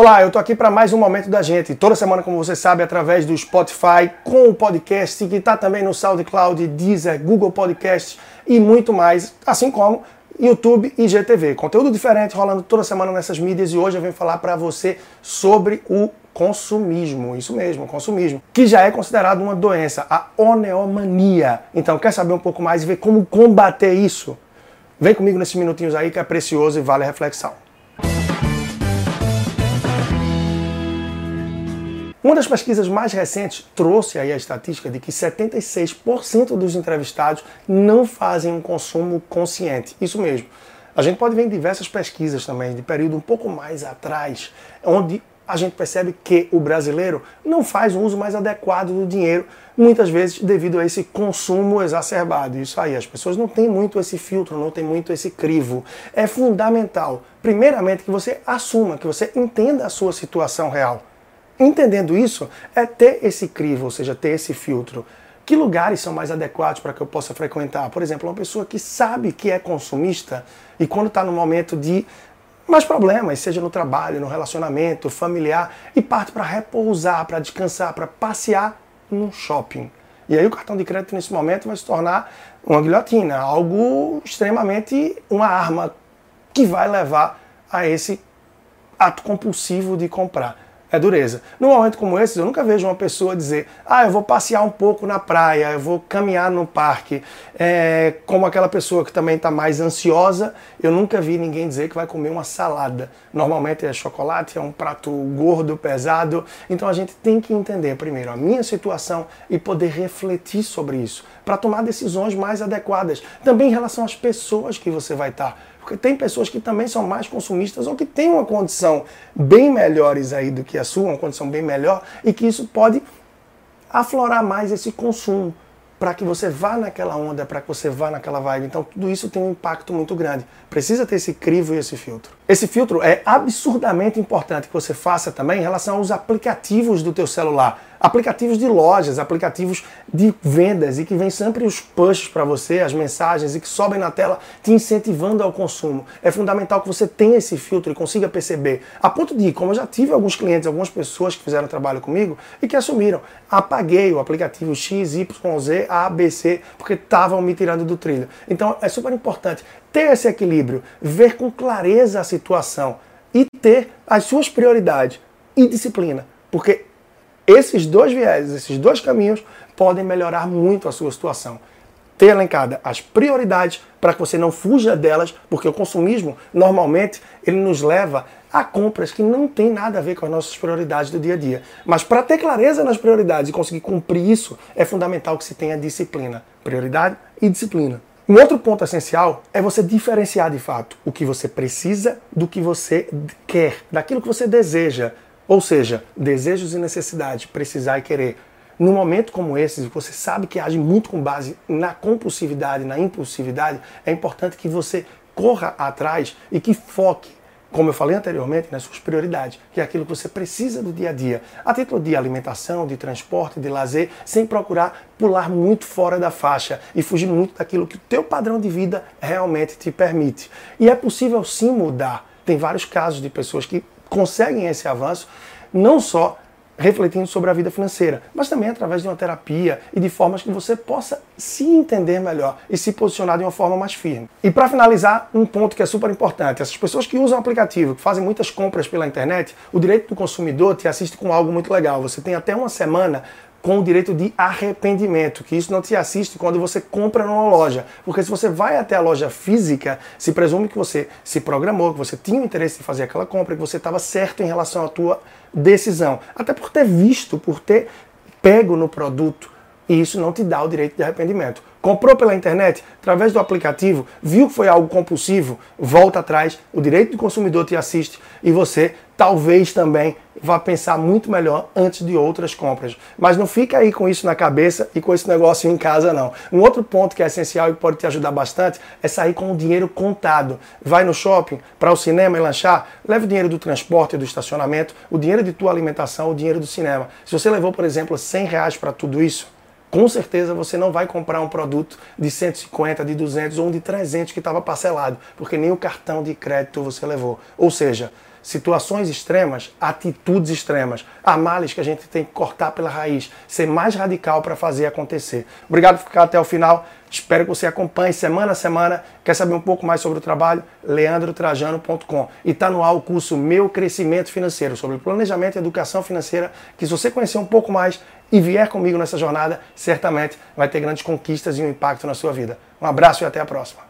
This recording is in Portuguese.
Olá, eu tô aqui para mais um momento da gente. Toda semana, como você sabe, através do Spotify, com o podcast, que está também no SoundCloud, Deezer, Google Podcasts e muito mais, assim como YouTube e GTV. Conteúdo diferente rolando toda semana nessas mídias e hoje eu venho falar para você sobre o consumismo, isso mesmo, consumismo, que já é considerado uma doença, a oneomania. Então, quer saber um pouco mais e ver como combater isso? Vem comigo nesses minutinhos aí que é precioso e vale a reflexão. Uma das pesquisas mais recentes trouxe aí a estatística de que 76% dos entrevistados não fazem um consumo consciente. Isso mesmo. A gente pode ver em diversas pesquisas também, de período um pouco mais atrás, onde a gente percebe que o brasileiro não faz um uso mais adequado do dinheiro, muitas vezes devido a esse consumo exacerbado. Isso aí, as pessoas não têm muito esse filtro, não têm muito esse crivo. É fundamental, primeiramente, que você assuma, que você entenda a sua situação real. Entendendo isso, é ter esse crivo, ou seja, ter esse filtro. Que lugares são mais adequados para que eu possa frequentar? Por exemplo, uma pessoa que sabe que é consumista e quando está no momento de mais problemas, seja no trabalho, no relacionamento, familiar, e parte para repousar, para descansar, para passear num shopping. E aí o cartão de crédito nesse momento vai se tornar uma guilhotina, algo extremamente uma arma que vai levar a esse ato compulsivo de comprar é dureza. Num momento como esse, eu nunca vejo uma pessoa dizer, ah, eu vou passear um pouco na praia, eu vou caminhar no parque. É, como aquela pessoa que também está mais ansiosa, eu nunca vi ninguém dizer que vai comer uma salada. Normalmente é chocolate, é um prato gordo, pesado. Então a gente tem que entender primeiro a minha situação e poder refletir sobre isso, para tomar decisões mais adequadas. Também em relação às pessoas que você vai estar. Tá. Tem pessoas que também são mais consumistas ou que têm uma condição bem melhores aí do que a sua, uma condição bem melhor, e que isso pode aflorar mais esse consumo para que você vá naquela onda, para que você vá naquela vibe. Então, tudo isso tem um impacto muito grande. Precisa ter esse crivo e esse filtro. Esse filtro é absurdamente importante que você faça também em relação aos aplicativos do teu celular aplicativos de lojas, aplicativos de vendas e que vem sempre os pushes para você, as mensagens e que sobem na tela te incentivando ao consumo. É fundamental que você tenha esse filtro e consiga perceber. A ponto de, como eu já tive alguns clientes, algumas pessoas que fizeram trabalho comigo e que assumiram, apaguei o aplicativo X, Y, Z, A, B, C, porque estavam me tirando do trilho. Então é super importante ter esse equilíbrio, ver com clareza a situação e ter as suas prioridades e disciplina. Porque esses dois viés, esses dois caminhos podem melhorar muito a sua situação. Ter elencada as prioridades para que você não fuja delas, porque o consumismo normalmente ele nos leva a compras que não tem nada a ver com as nossas prioridades do dia a dia. Mas para ter clareza nas prioridades e conseguir cumprir isso, é fundamental que se tenha disciplina. Prioridade e disciplina. Um outro ponto essencial é você diferenciar de fato o que você precisa do que você quer, daquilo que você deseja. Ou seja, desejos e necessidades, precisar e querer. Num momento como esse, você sabe que age muito com base na compulsividade, na impulsividade, é importante que você corra atrás e que foque, como eu falei anteriormente, nas suas prioridades, que é aquilo que você precisa do dia a dia, a título de alimentação, de transporte, de lazer, sem procurar pular muito fora da faixa e fugir muito daquilo que o teu padrão de vida realmente te permite. E é possível sim mudar. Tem vários casos de pessoas que conseguem esse avanço não só refletindo sobre a vida financeira, mas também através de uma terapia e de formas que você possa se entender melhor e se posicionar de uma forma mais firme. E para finalizar, um ponto que é super importante: essas pessoas que usam aplicativo, que fazem muitas compras pela internet, o direito do consumidor te assiste com algo muito legal. Você tem até uma semana com o direito de arrependimento, que isso não te assiste quando você compra numa loja. Porque se você vai até a loja física, se presume que você se programou, que você tinha o interesse em fazer aquela compra, que você estava certo em relação à tua decisão. Até por ter visto, por ter pego no produto. E isso não te dá o direito de arrependimento. Comprou pela internet, através do aplicativo, viu que foi algo compulsivo, volta atrás, o direito do consumidor te assiste e você talvez também vá pensar muito melhor antes de outras compras. Mas não fica aí com isso na cabeça e com esse negócio em casa não. Um outro ponto que é essencial e pode te ajudar bastante é sair com o dinheiro contado. Vai no shopping, para o cinema e lanchar, leve o dinheiro do transporte e do estacionamento, o dinheiro de tua alimentação, o dinheiro do cinema. Se você levou, por exemplo, 100 reais para tudo isso, com certeza você não vai comprar um produto de 150, de 200 ou um de 300 que estava parcelado, porque nem o cartão de crédito você levou. Ou seja, situações extremas, atitudes extremas. Há males que a gente tem que cortar pela raiz, ser mais radical para fazer acontecer. Obrigado por ficar até o final. Espero que você acompanhe semana a semana. Quer saber um pouco mais sobre o trabalho? leandrotrajano.com. E está no ar o curso Meu Crescimento Financeiro, sobre planejamento e educação financeira, que se você conhecer um pouco mais e vier comigo nessa jornada, certamente vai ter grandes conquistas e um impacto na sua vida. Um abraço e até a próxima.